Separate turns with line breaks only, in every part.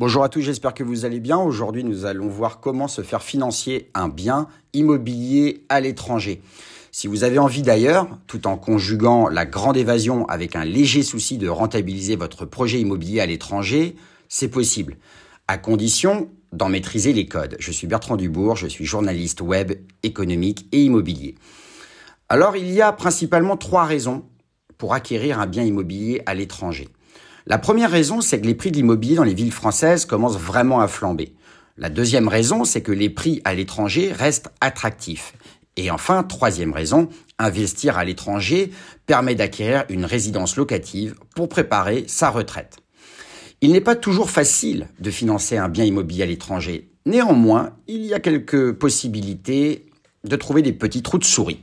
Bonjour à tous, j'espère que vous allez bien. Aujourd'hui, nous allons voir comment se faire financer un bien immobilier à l'étranger. Si vous avez envie d'ailleurs, tout en conjuguant la grande évasion avec un léger souci de rentabiliser votre projet immobilier à l'étranger, c'est possible, à condition d'en maîtriser les codes. Je suis Bertrand Dubourg, je suis journaliste web, économique et immobilier. Alors, il y a principalement trois raisons pour acquérir un bien immobilier à l'étranger. La première raison, c'est que les prix de l'immobilier dans les villes françaises commencent vraiment à flamber. La deuxième raison, c'est que les prix à l'étranger restent attractifs. Et enfin, troisième raison, investir à l'étranger permet d'acquérir une résidence locative pour préparer sa retraite. Il n'est pas toujours facile de financer un bien immobilier à l'étranger. Néanmoins, il y a quelques possibilités de trouver des petits trous de souris.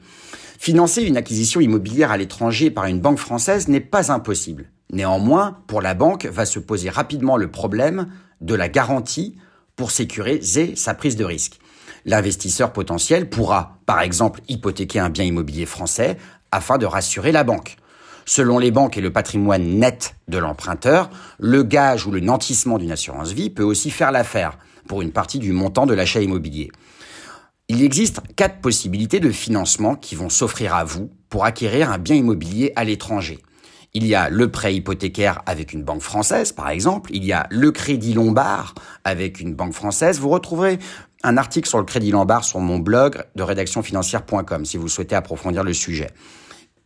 Financer une acquisition immobilière à l'étranger par une banque française n'est pas impossible. Néanmoins, pour la banque, va se poser rapidement le problème de la garantie pour sécuriser sa prise de risque. L'investisseur potentiel pourra, par exemple, hypothéquer un bien immobilier français afin de rassurer la banque. Selon les banques et le patrimoine net de l'emprunteur, le gage ou le nantissement d'une assurance vie peut aussi faire l'affaire pour une partie du montant de l'achat immobilier. Il existe quatre possibilités de financement qui vont s'offrir à vous pour acquérir un bien immobilier à l'étranger. Il y a le prêt hypothécaire avec une banque française, par exemple. Il y a le crédit lombard avec une banque française. Vous retrouverez un article sur le crédit lombard sur mon blog de rédactionfinancière.com si vous souhaitez approfondir le sujet.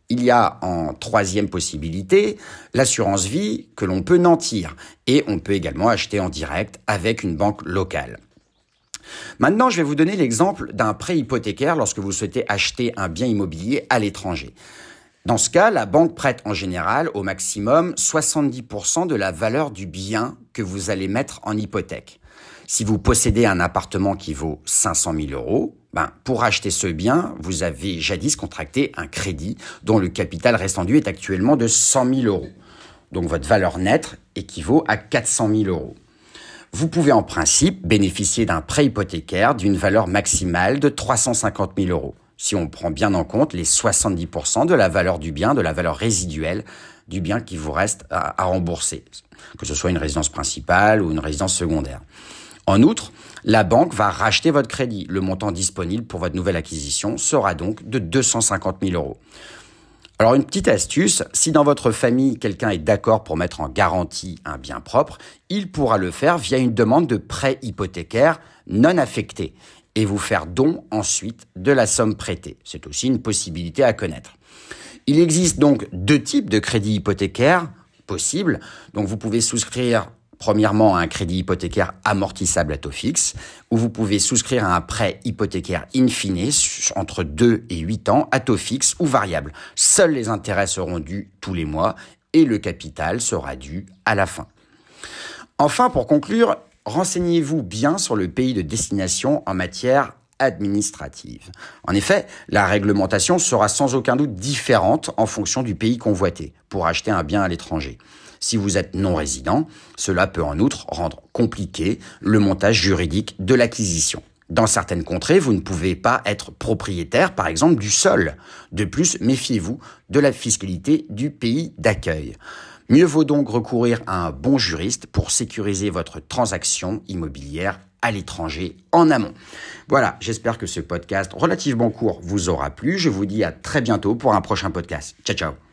Il y a en troisième possibilité l'assurance vie que l'on peut nantir et on peut également acheter en direct avec une banque locale. Maintenant, je vais vous donner l'exemple d'un prêt hypothécaire lorsque vous souhaitez acheter un bien immobilier à l'étranger. Dans ce cas, la banque prête en général au maximum 70% de la valeur du bien que vous allez mettre en hypothèque. Si vous possédez un appartement qui vaut 500 000 euros, ben, pour acheter ce bien, vous avez jadis contracté un crédit dont le capital restendu est actuellement de 100 000 euros. Donc votre valeur nette équivaut à 400 000 euros. Vous pouvez en principe bénéficier d'un prêt hypothécaire d'une valeur maximale de 350 000 euros si on prend bien en compte les 70% de la valeur du bien, de la valeur résiduelle du bien qui vous reste à, rembourser, que ce soit une résidence principale ou une résidence secondaire. En outre, la banque va racheter votre crédit. Le montant disponible pour votre nouvelle acquisition sera donc de 250 000 euros. Alors une petite astuce, si dans votre famille quelqu'un est d'accord pour mettre en garantie un bien propre, il pourra le faire via une demande de prêt hypothécaire non affecté et vous faire don ensuite de la somme prêtée. C'est aussi une possibilité à connaître. Il existe donc deux types de crédits hypothécaires possibles. Donc vous pouvez souscrire premièrement à un crédit hypothécaire amortissable à taux fixe, ou vous pouvez souscrire à un prêt hypothécaire in fine entre 2 et 8 ans à taux fixe ou variable. Seuls les intérêts seront dus tous les mois et le capital sera dû à la fin. Enfin, pour conclure, renseignez-vous bien sur le pays de destination en matière administrative. En effet, la réglementation sera sans aucun doute différente en fonction du pays convoité pour acheter un bien à l'étranger. Si vous êtes non résident, cela peut en outre rendre compliqué le montage juridique de l'acquisition. Dans certaines contrées, vous ne pouvez pas être propriétaire, par exemple, du sol. De plus, méfiez-vous de la fiscalité du pays d'accueil. Mieux vaut donc recourir à un bon juriste pour sécuriser votre transaction immobilière à l'étranger en amont. Voilà, j'espère que ce podcast relativement court vous aura plu. Je vous dis à très bientôt pour un prochain podcast. Ciao ciao